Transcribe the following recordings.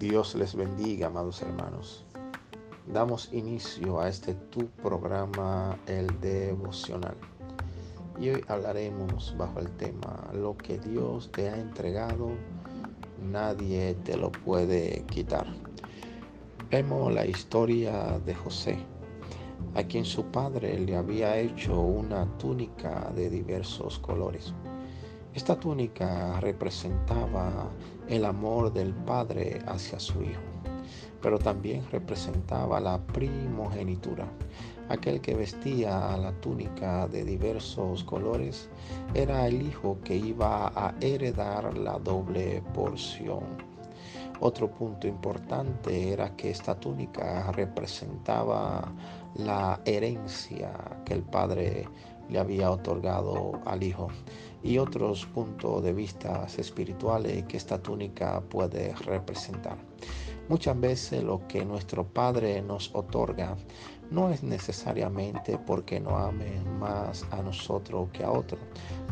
Dios les bendiga, amados hermanos. Damos inicio a este tu programa, el devocional. Y hoy hablaremos bajo el tema, lo que Dios te ha entregado, nadie te lo puede quitar. Vemos la historia de José, a quien su padre le había hecho una túnica de diversos colores. Esta túnica representaba el amor del padre hacia su hijo, pero también representaba la primogenitura. Aquel que vestía la túnica de diversos colores era el hijo que iba a heredar la doble porción. Otro punto importante era que esta túnica representaba la herencia que el padre le había otorgado al hijo y otros puntos de vista espirituales que esta túnica puede representar. Muchas veces lo que nuestro Padre nos otorga no es necesariamente porque no ame más a nosotros que a otros.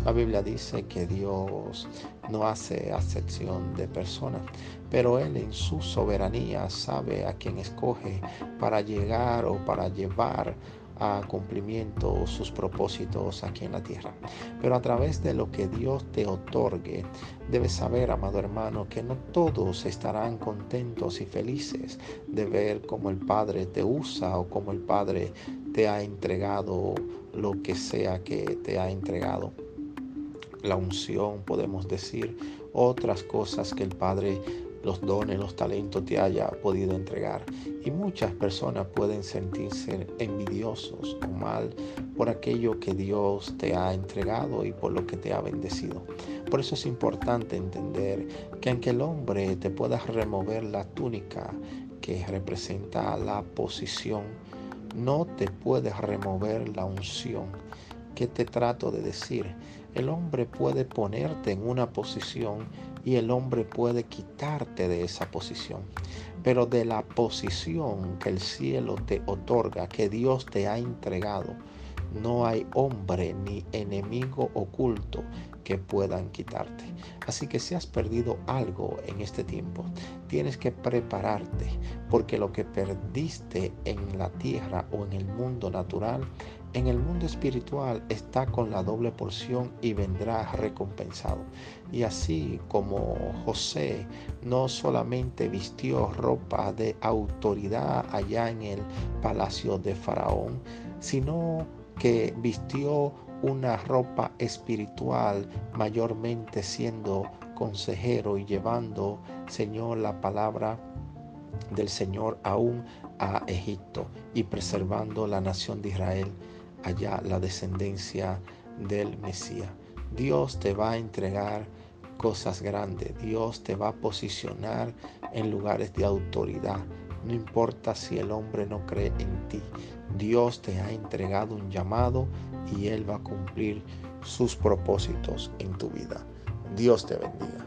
La Biblia dice que Dios no hace acepción de personas, pero Él en su soberanía sabe a quién escoge para llegar o para llevar a cumplimiento sus propósitos aquí en la tierra. Pero a través de lo que Dios te otorgue, debes saber, amado hermano, que no todos estarán contentos y felices de ver cómo el Padre te usa o cómo el Padre te ha entregado lo que sea que te ha entregado. La unción, podemos decir, otras cosas que el Padre los dones, los talentos te haya podido entregar. Y muchas personas pueden sentirse envidiosos o mal por aquello que Dios te ha entregado y por lo que te ha bendecido. Por eso es importante entender que aunque el hombre te pueda remover la túnica que representa la posición, no te puede remover la unción. ¿Qué te trato de decir? El hombre puede ponerte en una posición y el hombre puede quitarte de esa posición. Pero de la posición que el cielo te otorga, que Dios te ha entregado, no hay hombre ni enemigo oculto que puedan quitarte. Así que si has perdido algo en este tiempo, tienes que prepararte, porque lo que perdiste en la tierra o en el mundo natural, en el mundo espiritual está con la doble porción y vendrá recompensado. Y así como José no solamente vistió ropa de autoridad allá en el palacio de Faraón, sino que vistió una ropa espiritual mayormente siendo consejero y llevando, Señor, la palabra del Señor aún a Egipto y preservando la nación de Israel allá la descendencia del Mesías. Dios te va a entregar cosas grandes. Dios te va a posicionar en lugares de autoridad. No importa si el hombre no cree en ti. Dios te ha entregado un llamado y Él va a cumplir sus propósitos en tu vida. Dios te bendiga.